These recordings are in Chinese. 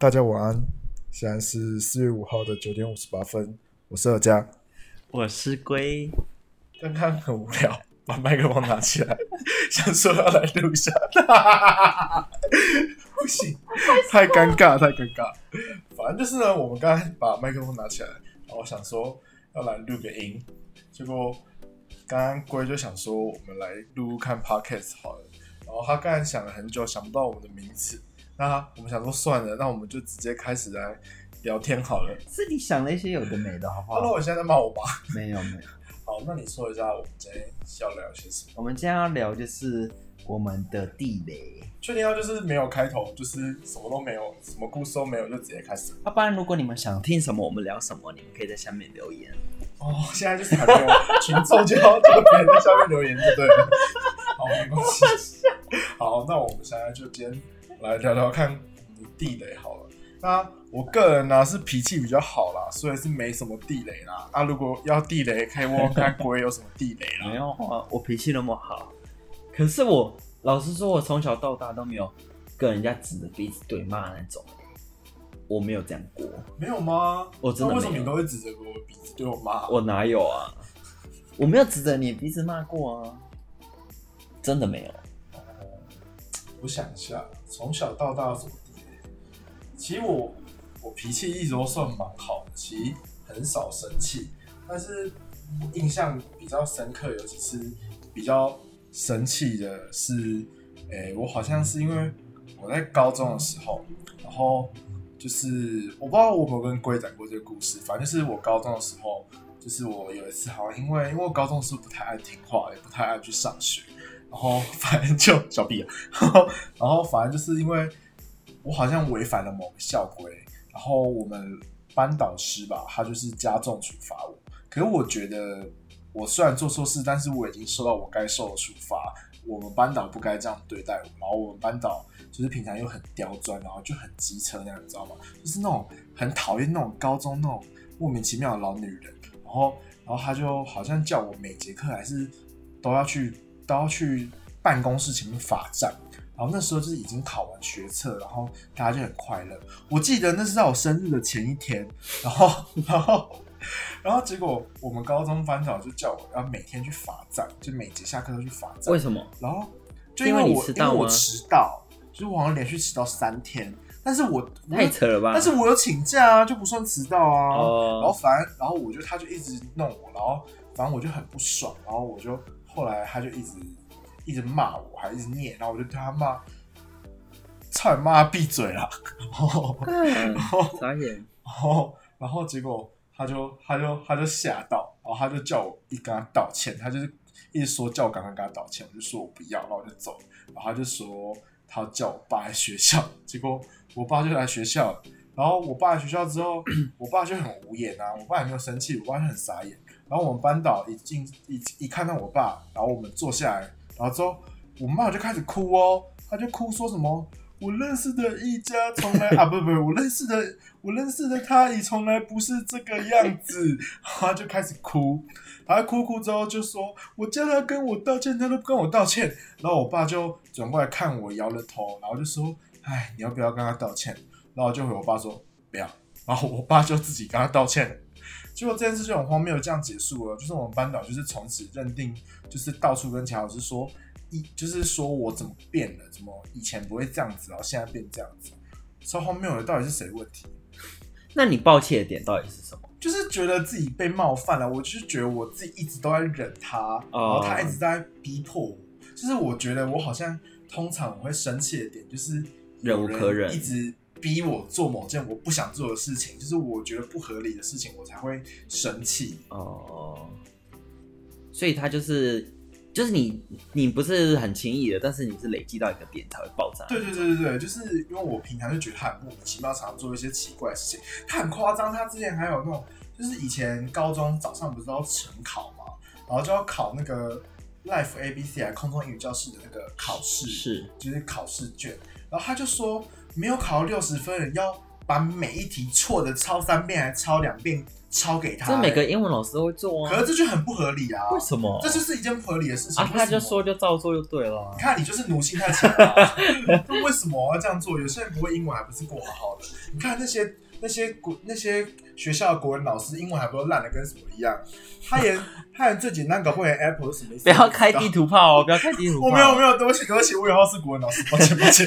大家晚安，现在是四月五号的九点五十八分，我是二佳。我是龟，刚刚很无聊，把麦克风拿起来，想说要来录一下，不行，太尴尬，太尴尬。反正就是呢，我们刚才把麦克风拿起来，然后想说要来录个音，结果刚刚龟就想说我们来录录看 podcast 好了，然后他刚才想了很久，想不到我们的名字，那我们想说算了，那我们就直接开始来聊天好了。是你想了一些有的没的，好不 Hello，我现在在骂我爸。没有没有，好，那你说一下我们今天要聊些什么？我们今天要聊就是我们的地雷。确定要就是没有开头，就是什么都没有，什么故事都没有，就直接开始。要不然如果你们想听什么，我们聊什么，你们可以在下面留言。哦，现在就是还没有群众就要就别人在下面留言就对了。好，没关系。好，那我们现在就今天来聊聊看你地雷好了。那我个人呢、是脾气比较好啦，所以是没什么地雷啦。啊、如果要地雷，可以问问看龟有什么地雷啦。没有啊，我脾气那么好，可是我老实说，我从小到大都没有跟人家指着鼻子对骂那种，我没有这样过，没有吗？我真的为什么你都会指着我鼻子对我骂？我哪有啊？我没有指着你鼻子骂过啊，真的没有。我想一下，从小到大有什么地雷？其实我我脾气一直都算蛮好的，其实很少生气，但是印象比较深刻，尤其是比较生气的是，诶、我好像是因为我在高中的时候，然后就是我不知道我有没有跟龟讲过这个故事，反正就是我高中的时候，就是我有一次好像因为因为我高中的时候不太爱听话，也不太爱去上学，然后反正就小屁啊，然后反正就是因为我好像违反了某个校规，然后我们班导师吧，他就是加重处罚我。可是我觉得我虽然做错事，但是我已经受到我该受的处罚。我们班导不该这样对待我，然后我们班导就是平常又很刁钻，然后就很机车那样，你知道吗？就是那种很讨厌那种高中那种莫名其妙的老女人。然后，然后他就好像叫我每节课还是都要去都要去办公室前面罚站。然后那时候就是已经考完学测，然后大家就很快乐。我记得那是在我生日的前一天，然后，然后，然后结果我们高中班长就叫我要每天去罚站，就每节下课都去罚站。为什么？然后就因为我因为我迟到就是我好像连续迟到三天，但是我我太扯了吧！但是我有请假啊，就不算迟到啊。哦然后反正，然后我就他就一直弄我，然后反正我就很不爽，然后我就后来他就一直一直骂我，还一直念，然后我就对他骂，操你妈闭嘴啦！然后嗯后傻眼。然后然后结果他就他就他就吓到，然后他就叫我一跟他道歉，他就是一直说叫我赶快跟他道歉，我就说我不要，然后我就走，然后他就说他叫我爸来学校，结果我爸就来学校了，然后我爸来学校之后，我爸就很无言啊，我爸也没有生气，我爸就很傻眼，然后我们班导一进一一看到我爸，然后我们坐下来，然后之后我妈就开始哭哦，她就哭说什么。我认识的一家从来 啊不不，我认识的我认识的他也从来不是这个样子，他就开始哭，他哭哭之后就说，我叫他跟我道歉，他都不跟我道歉，然后我爸就转过来看我，摇了头，然后就说，哎，你要不要跟他道歉？然后就回我爸说不要，然后我爸就自己跟他道歉。结果这件事就很荒谬，这样结束了。就是我们班导就是从此认定，就是到处跟乔老师说，一就是说我怎么变了，怎么以前不会这样子，然后现在变这样子，超荒谬的。到底是谁问题？那你抱歉的点到底是什么？就是觉得自己被冒犯了，我就是觉得我自己一直都在忍他，然后他一直在逼迫我。就是我觉得我好像通常我会生气的点，就是忍无可忍一直逼我做某件我不想做的事情，就是我觉得不合理的事情，我才会生气。哦，所以他就是就是你你不是很轻易的，但是你是累积到一个点才会爆炸。对对对对对，就是因为我平常就觉得他很莫名其妙，常常做一些奇怪的事情。他很夸张，他之前还有那种，就是以前高中早上不是都要晨考嘛，然后就要考那个 Life A B C 还空中英语教室的那个考试，是就是考试卷。然后他就说，没有考到六十分的人要把每一题错的抄三遍还抄两遍抄给他、这每个欸英文老师都会做啊可。是这就很不合理啊！为什么？这就是一件不合理的事情。啊，他就说就照做就对了啊你。看，你就是奴性太强了、啊。为什么我要这样做？有些人不会英文，还不是过好好的？你看那些那些国那些学校的国文老师，英文还不都烂的跟什么一样？他连他连最简单搞不会 Apple 是什么意思？不要开地。图炮哦，不要开地图炮。我没有没有，对不起对不起，我以后是国文老师，抱歉抱歉。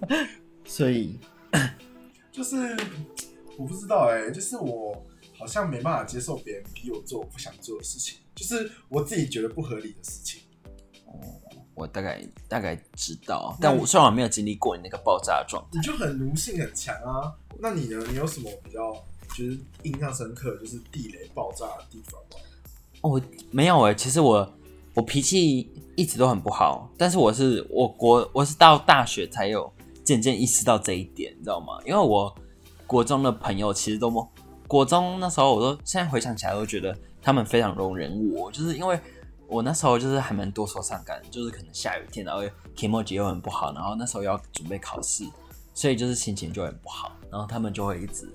所以就是我不知道哎、就是我好像没办法接受别人逼我做我不想做的事情，就是我自己觉得不合理的事情。我大概大概知道，但我虽然我没有经历过你那个爆炸的状态，你就很奴性很强啊。那你呢？你有什么比较就是印象深刻，就是地雷爆炸的地方吗？哦，没有哎，其实我我脾气一直都很不好，但是我是我国我是到大学才有渐渐意识到这一点，你知道吗？因为我国中的朋友其实都国中那时候，我都现在回想起来都觉得他们非常容忍我，就是因为我那时候就是还蛮多愁善感，就是可能下雨天，然后 k m o j 又很不好，然后那时候要准备考试，所以就是心情就很不好，然后他们就会一直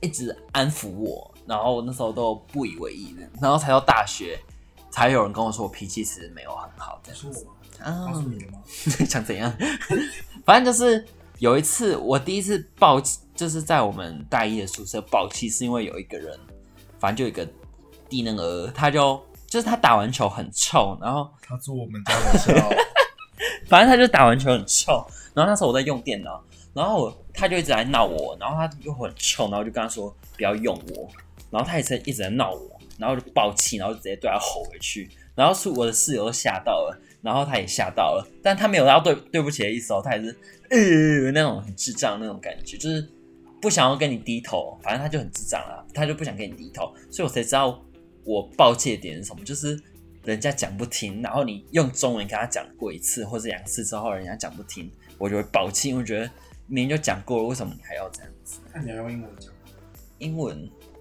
一直安抚我，然后那时候都不以为意的，然后才到大学才有人跟我说我脾气其实没有很好，这样说我吗？啊告诉你的吗？想怎样？反正就是有一次，我第一次爆气，就是在我们大一的宿舍爆气，是因为有一个人，反正就有一个低能儿，他就就是他打完球很臭，然后他住我们家的时候，反正他就打完球很臭，然后那时候我在用电脑，然后他就一直来闹我，然后他又很臭，然后就跟他说不要用我，然后他也是一直在闹我，然后就爆气，然后就直接对他吼回去，然后是我的室友都吓到了，然后他也吓到了，但他没有要对对不起的意思哦，他也是呃那种很智障那种感觉，就是不想要跟你低头，反正他就很智障啦，他就不想跟你低头，所以我才知道我爆气的点是什么，就是人家讲不听，然后你用中文跟他讲过一次或者两次之后，人家讲不听，我就会爆气，因为我觉得明明就讲过了，为什么你还要这样子？那你要用英文讲。英文，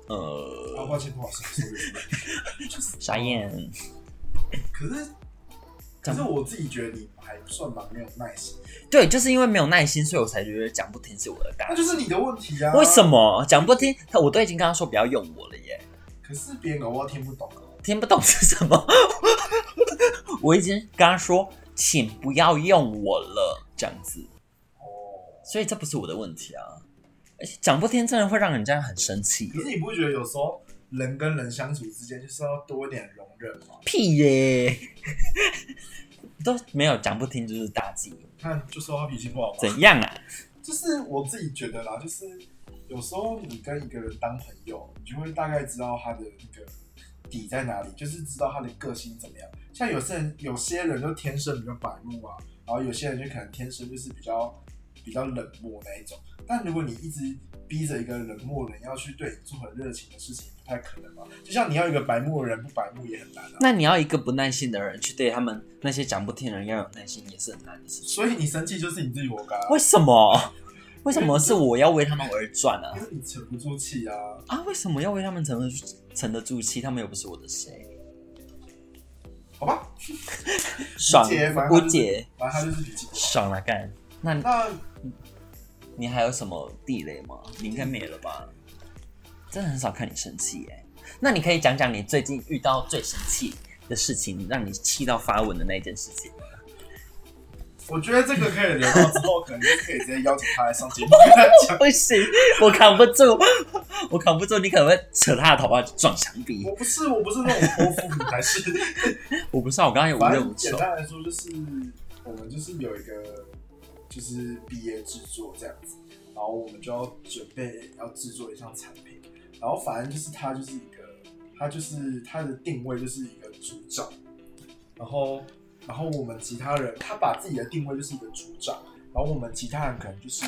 啊，呃，抱歉，不好意思。傻眼，可是，可是我自己觉得你还算蛮没有耐心，对，就是因为没有耐心，所以我才觉得讲不听是我的大那就是你的问题啊。为什？么讲不听？他我都已经跟他说不要用我了耶，可是别人搞不好听不懂哦。听不懂是什么？我已经跟他说，请不要用我了，这样子，哦，所以这不是我的问题啊。而且讲不听真的会让人家很生气可是你不会觉得有时候人跟人相处之间就是要多一点容忍吗？屁耶，都没有讲不听就是大忌，看，就说他脾气不好嘛。怎样啊？就是我自己觉得啦，就是有时候你跟一个人当朋友，你就会大概知道他的那个底在哪里，就是知道他的个性怎么样。像有些人，有些人就天生比较白目啊，然后有些人就可能天生就是比较比较冷漠那一种。但如果你一直逼着一个冷漠的人要去对你做很热情的事情，不太可能嘛。就像你要一个白目的人不白目也很难啊。那你要一个不耐心的人去对他们那些讲不听的人要有耐心，也是很难的事情。所以你生气就是你自己活该啊，为什么？为什么是我要为他们而转呢、因为你沉不住气啊。啊？为什么要为他们沉得住沉得住气？他们又不是我的谁？好吧，爽无解反正他就是无解，反正他就是脾气。爽了干。那那你还有什么地雷吗？你应该没了吧？真的很少看你生气耶。那你可以讲讲你最近遇到最生气的事情，让你气到发文的那一件事情。我觉得这个可以留到之后，可能就可以直接邀请他来上节目跟他讲。不行，我扛不住，我扛不住，你可能会扯他的头发撞墙壁。我不是，我不是那种泼妇，你才是。我不是啊，我刚刚有无反正简任无求。单来说，就是我们就是有一个就是毕业制作这样子，然后我们就要准备要制作一项产品，然后反正就是他就是一个，他就是他的定位就是一个组长，然后然后我们其他人他把自己的定位就是一个组长，然后我们其他人可能就是。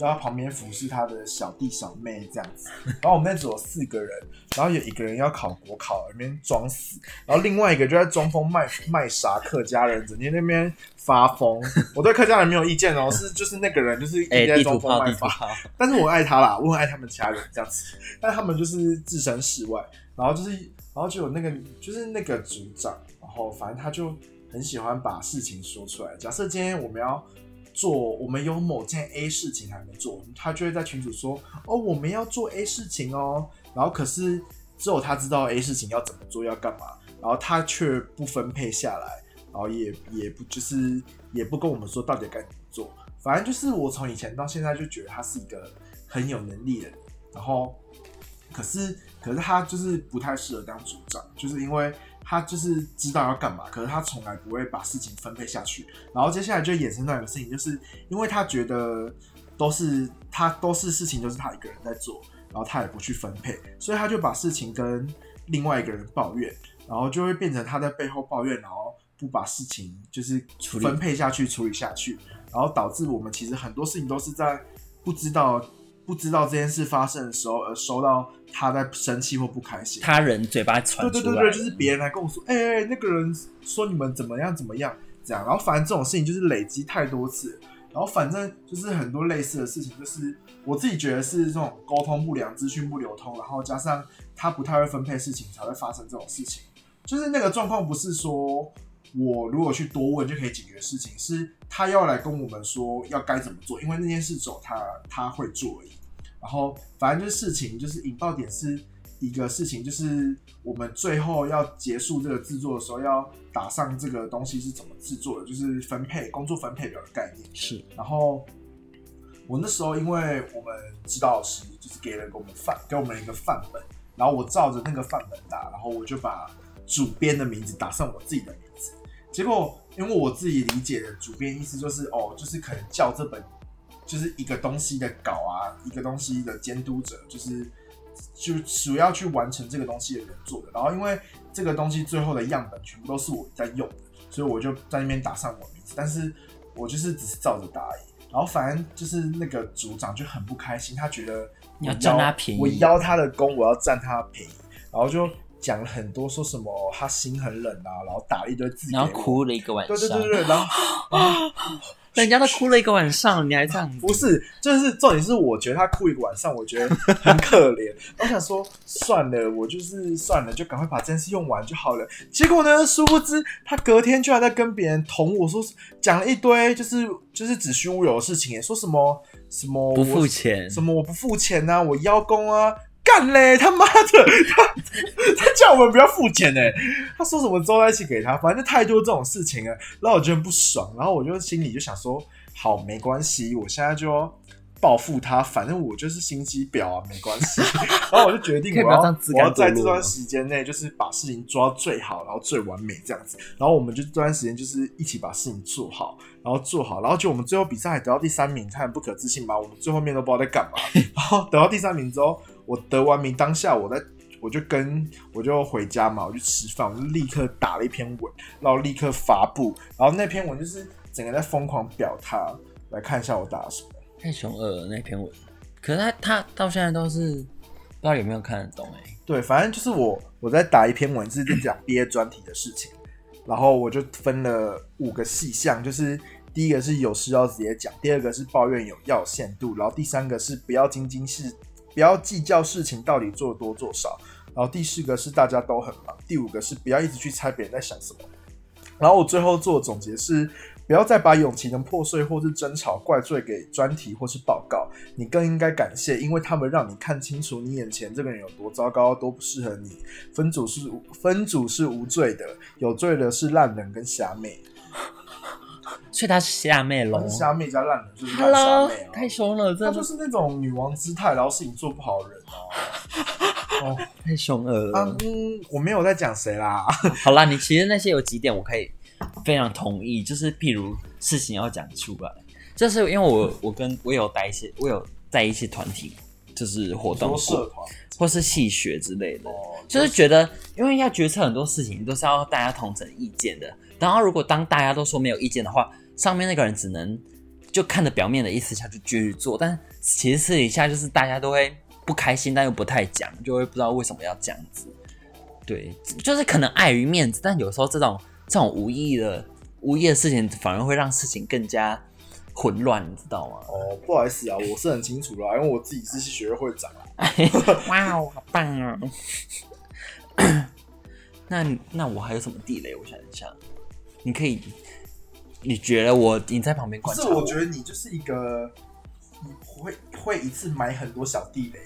在他旁边服侍他的小弟小妹这样子，然后我们那组有四个人，然后有一个人要考国考，那边装死，然后另外一个就在装疯卖卖傻，客家人整天那边发疯。我对客家人没有意见哦，是就是那个人就是一哎、直在装疯卖傻，但是我爱他啦，我很爱他们其他人这样子，但他们就是置身事外，然后就是然后就有那个就是那个组长，然后反正他就很喜欢把事情说出来。假设今天我们要做，我们有某件 A 事情还没做，他就会在群主说，哦，我们要做 A 事情哦，然后可是只有他知道 A 事情要怎么做，要干嘛，然后他却不分配下来，然后也也不就是也不跟我们说到底该怎么做，反正就是我从以前到现在就觉得他是一个很有能力的人，然后可是可是他就是不太适合当组长，就是因为。他就是知道要干嘛，可是他从来不会把事情分配下去。然后接下来就衍生到一个事情，就是因为他觉得都是他都是事情都是他一个人在做，然后他也不去分配，所以他就把事情跟另外一个人抱怨，然后就会变成他在背后抱怨，然后不把事情就是分配下去、处理下去，然后导致我们其实很多事情都是在不知道。不知道这件事发生的时候，而收到他在生气或不开心，他人嘴巴传出来，对对对对，就是别人来跟我说，哎哎，那个人说你们怎么样怎么样，这样，然后反正这种事情就是累积太多次，然后反正就是很多类似的事情，就是我自己觉得是这种沟通不良、资讯不流通，然后加上他不太会分配事情，才会发生这种事情。就是那个状况不是说我如果去多问就可以解决的事情，是他要来跟我们说要该怎么做，因为那件事走他他会做而已。然后，反正就是事情，就是引爆点是一个事情，就是我们最后要结束这个制作的时候，要打上这个东西是怎么制作的，就是分配工作分配表的概念。是。然后我那时候，因为我们指导老师就是给了给我们范，给我们一个范本，然后我照着那个范本打，然后我就把主编的名字打上我自己的名字。结果，因为我自己理解的主编意思就是，哦，就是可能叫这本。就是一个东西的稿啊，一个东西的监督者，就是就主要去完成这个东西的人做的。然后因为这个东西最后的样本全部都是我在用的，所以我就在那边打上我名字。但是我就是只是照着打而已。然后反正就是那个组长就很不开心，他觉得你要占他便宜，我邀他的功，我要占他便宜，然后就讲了很多，说什么他心很冷啊，然后打了一堆字，然后哭了一个晚上。对对对对，然后啊。人家都哭了一个晚上，你还这样？不是，就是重点是，我觉得他哭一个晚上，我觉得很可怜。我想说，算了，我就是算了，就赶快把这件事用完就好了。结果呢，殊不知他隔天居然在跟别人捅我说，讲了一堆，就是就是子虚乌有的事情，说什么什么不付钱，什么我不付钱呐，我邀功啊。干嘞！他妈的，他他叫我们不要付钱呢。他说什么周在一起给他，反正太多这种事情了，然后我觉得不爽。然后我就心里就想说，好，没关系，我现在就报复他。反正我就是心机婊啊，没关系。然后我就决定，我要我要在这段时间内，就是把事情做到最好，然后最完美这样子。然后我们就这段时间就是一起把事情做好，然后做好，然后就我们最后比赛还得到第三名，他很不可置信吧？我们最后面都不知道在干嘛。然后得到第三名之后。我得完名当下，我在我就跟我就回家嘛，我就吃饭，我就立刻打了一篇文，然后立刻发布，然后那篇文就是整个在疯狂表他，来看一下我打什么。太凶恶了那篇文，可是他他到现在都是不知道有没有看得懂哎。对，反正就是我我在打一篇文是讲毕业专题的事情，然后我就分了五个细项，就是第一个是有事要直接讲，第二个是抱怨有要限度，然后第三个是不要斤斤是。不要计较事情到底做多做少，然后第四个是大家都很忙，第五个是不要一直去猜别人在想什么，然后我最后做总结是不要再把友情的破碎或是争吵怪罪给专题或是报告，你更应该感谢，因为他们让你看清楚你眼前这个人有多糟糕，多不适合你。分组是分组是无罪的，有罪的是烂人跟侠妹。所以她是虾妹喽，虾妹加烂人就是虾妹哦，太凶了，她就是那种女王姿态，然后事情做不好的人哦，哦，太凶恶了。嗯，我没有在讲谁啦。好啦，你其实那些有几点我可以非常同意，就是譬如事情要讲出来，就是因为我我跟我有带一些，我有在一些团体，就是活动社团或是戏学之类的，就是觉得因为要决策很多事情都是要大家同整意见的。然后，如果当大家都说没有意见的话，上面那个人只能就看着表面的意思下去继续做，但其实私底下就是大家都会不开心，但又不太讲，就会不知道为什么要这样子。对，就是可能碍于面子，但有时候这种这种无意义的无意的事情，反而会让事情更加混乱，你知道吗？哦，不好意思啊，我是很清楚啦，因为我自己是学会会长啊。哇哦，好棒啊！那那我还有什么地雷？我想一下。你可以你觉得我你在旁边观察是我觉得你就是一个你会会一次买很多小地雷，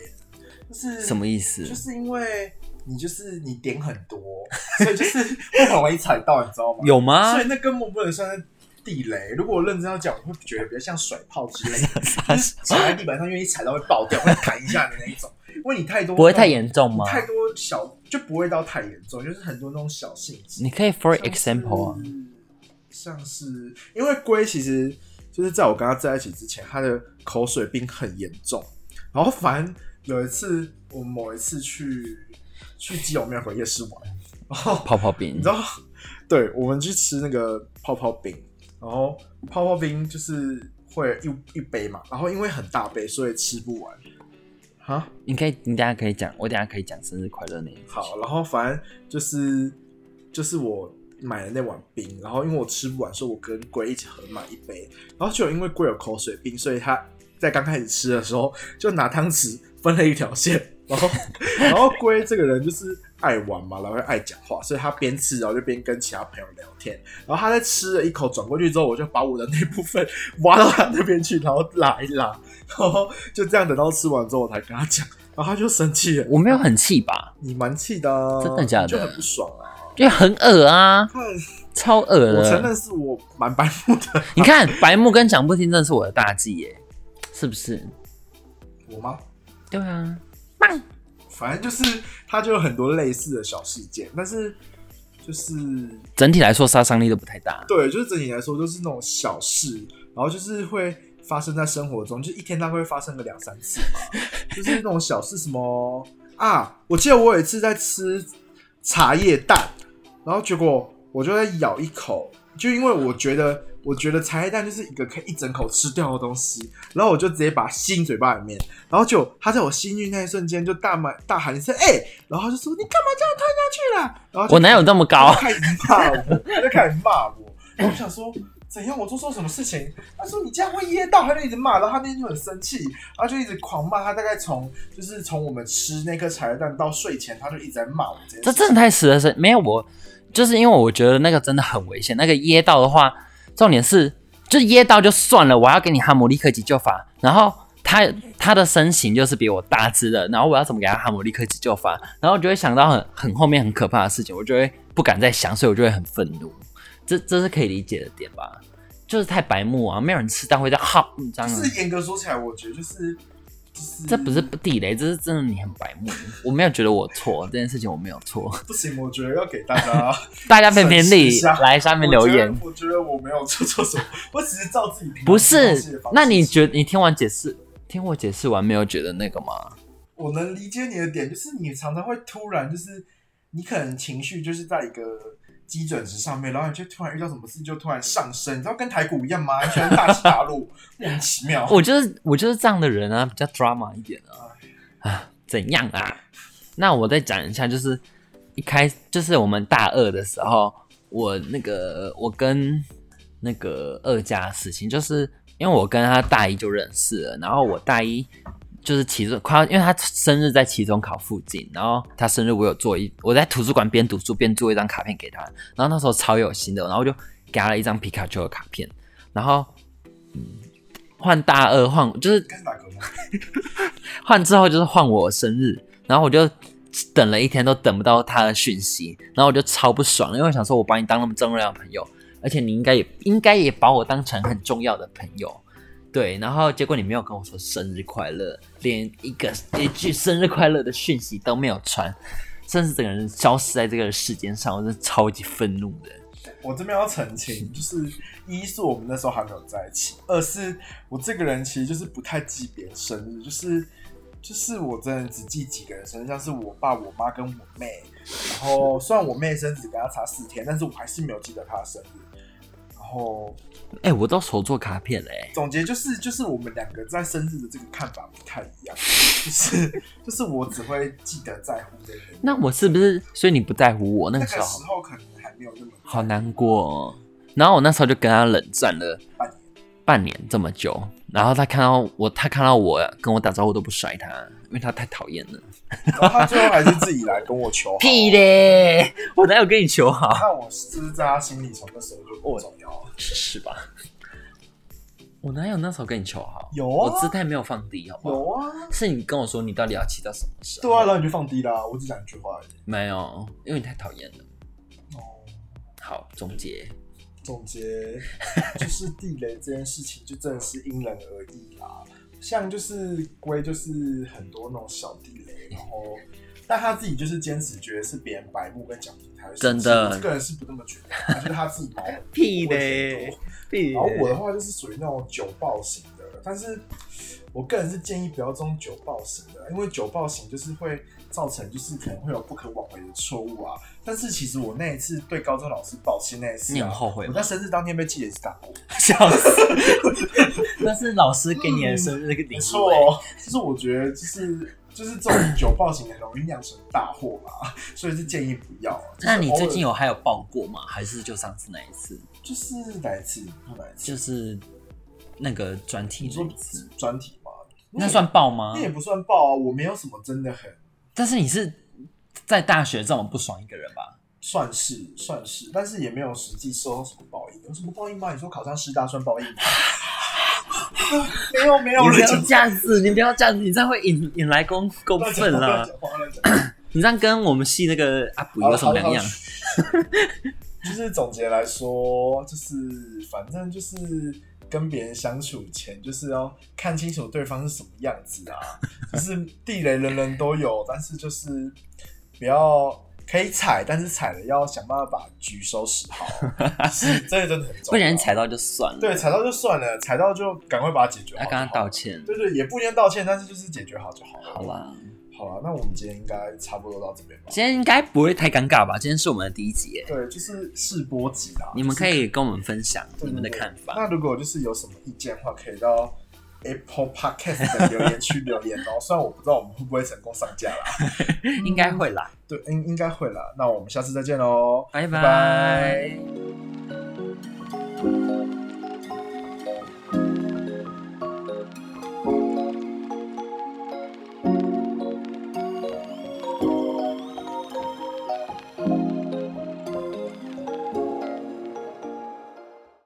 就是什么意思？就是因为你就是你点很多，所以就是会很容易踩到，你知道吗？有吗所？以那根本不能算是地雷。如果我认真要讲，我会觉得比较像甩炮之类的，就是踩在地板上，因为一踩到会爆掉，会弹一下的那一种。因为你太多不会太严重吗？太多小就不会到太严重，就是很多那种小性质。你可以 for example 啊，像是因为龟其实就是在我跟他在一起之前，他的口水病很严重。然后反正有一次，我某一次去去基隆庙口夜市玩，然后泡泡冰你知道，对我们去吃那个泡泡冰，然后泡泡冰就是会一一杯嘛，然后因为很大杯，所以吃不完。哈，你可以，你等下可以讲，我等下可以讲生日快乐那一好，然后反正就是就是我买了那碗冰，然后因为我吃不完，所以我跟龟一起合买一杯，然后就因为龟有口水冰，所以他在刚开始吃的时候就拿汤匙分了一条线，然后 然后龟这个人就是爱玩嘛，然后爱讲话，所以他边吃然后就边跟其他朋友聊天，然后他在吃了一口转过去之后，我就把我的那部分 挖到他那边去，然后拉一拉，然后就这样等到吃完之后我才跟他讲，然后他就生气了。我没有很气吧？你蛮气的、啊，真的假的就很不爽啊。就很恶啊，超恶我承的。认是我蛮白目的。你看白目跟讲不听，真的是我的大忌耶，是不是？我吗？对啊，反正就是他就有很多类似的小事件，但是就是整体来说杀伤力都不太大。对，就是整体来说都是那种小事，然后就是会发生在生活中，就一天大概会发生个两三次嘛，就是那种小事，什么啊？我记得我有一次在吃茶叶蛋，然后结果我就在咬一口，就因为我觉得。我觉得茶叶蛋就是一个可以一整口吃掉的东西，然后我就直接把它吸进嘴巴里面，然后就他在我吸进去那一瞬间就大骂大喊一声“哎、然后他就说你干嘛这样吞下去了？然后我哪有那么高？他就开始骂我，他就开始骂我，然后我想说怎样，我做错什么事情？他说你这样会噎到，他就一直骂，然后他那天就很生气，然后就一直狂骂他，大概从就是从我们吃那颗茶叶蛋到睡前，他就一直在骂我这这真的太死了是没有我，就是因为我觉得那个真的很危险。那个噎到的话，重点是就噎到就算了，我要给你哈姆立克急救法，然后他他的身形就是比我大只的，然后我要怎么给他哈姆立克急救法？然后我就会想到很很后面很可怕的事情，我就会不敢再想，所以我就会很愤怒。这这是可以理解的点吧？就是太白目啊，没有人吃但会这样哈这样。就是严格说起来，我觉得就是就是这不是地雷，这是真的你很白目。我没有觉得我错，这件事情我没有错。不行，我觉得要给大家 大家评评理来下面留言。我觉得我觉得我没有做错什么，我只是照自己不是那你觉得你听完解释，听我解释完没有觉得那个吗？我能理解你的点，就是你常常会突然就是你可能情绪就是在一个基准值上面，然后你就突然遇到什么事就突然上升，你知道跟台股一样吗？你喜欢大起大落，莫名其妙。我就是我就是这样的人啊，比较 drama 一点啊。啊，怎样啊？那我再讲一下，就是一开就是我们大二的时候，我那个我跟那个二家的事情，就是因为我跟他大一就认识了，然后我大一就是期中快，因为他生日在期中考附近，然后他生日我有做一，我在图书馆边读书边做一张卡片给他，然后那时候超有心的，然后我就给他了一张皮卡丘的卡片，然后嗯换大二换 就是？换之后就是换我生日，然后我就等了一天都等不到他的讯息，然后我就超不爽，因为我想说我把你当那么重要的朋友，而且你应该也应该也把我当成很重要的朋友，对，然后结果你没有跟我说生日快乐，连一个一句生日快乐的讯息都没有传，甚至整个人消失在这个世间上，我真的超级愤怒的。我这边要澄清，就是一是我们那时候还没有在一起，二是我这个人其实就是不太记别人生日，就是就是我真的只记几个人生日，像是我爸、我妈跟我妹。然后虽然我妹生日只跟她差四天，但是我还是没有记得她的生日。然后哎、我都手做卡片嘞、总结就是，就是我们两个在生日的这个看法不太一样，就是就是我只会记得在乎这个人，那我是不是？所以你不在乎我那那个个时候？时候可能还没有那么好难过、哦。然后我那时候就跟他冷战了半年。半年这么久，然后他看到我，他看到我跟我打招呼都不甩他，因为他太讨厌了。然后他最后还是自己来跟我求好。屁嘞！我哪有跟你求好？看我就是在他心里从那时候就不重要了。是吧？我哪有那时候跟你求好？有啊我姿态没有放低，好不好？有啊，是你跟我说你到底要骑到什么时候？对啊，然后你就放低啦。我只讲一句话而已。没有，因为你太讨厌了。哦，好，总结。总结就是地雷这件事情，就真的是因人而异啦。像就是龟，就是很多那种小地雷，然后但他自己就是坚持觉得是别人白目跟讲评才会真的。这个人是不这么觉得，他觉得他自己毛 屁问题嘞很多屁然后我的话就是属于那种酒爆型的，但是我个人是建议不要这种酒爆型的，因为酒爆型就是会造成就是可能会有不可挽回的错误啊。但是其实我那一次对高中老师抱歉那一次、啊，你很后悔吗我在生日当天被记也是打过，笑死！那是老师给你的生日那个礼没物、错哦，就是我觉得就是。就是这种酒爆型很容易酿成大祸嘛，所以是建议不要。就是那你最近有还有报过吗？还是就上次那一次？就是哪一次？哪一次？就是那个专题你说专题吗？那算报吗那？也不算爆啊，我没有什么真的很但是你是在大学这么不爽一个人吧？算是算是，但是也没有实际受到什么报应。有什么报应吗？你说考上师大算报应吗？没 有没有，你不要乱这样子，你不要这样子，你这样会引引来公公讲愤啦乱。讲话乱讲话 你这样跟我们系那个阿补有什么两样？？就是总结来说，就是反正就是跟别人相处前，就是要看清楚对方是什么样子啊。就是地雷人人都有，但是就是不要可以踩，但是踩了要想办法把局收拾好。是这个真的很重要。不然踩到就算了。对，踩到就算了，踩到就赶快把它解决好就好。要跟他道歉。对对，也不一定道歉，但是就是解决好就好了。好啦，好了，那我们今天应该差不多到这边吧。今天应该不会太尴尬吧？今天是我们的第一集耶，对，就是试播集啦。你们可以以跟我们分享你们的看法。那如果就是有什么意见的话，可以到 Apple Podcast 的留言区留言哦。虽然我不知道我们会不会成功上架啦，应该会啦，对，应应该会啦。那我们下次再见喽，拜拜拜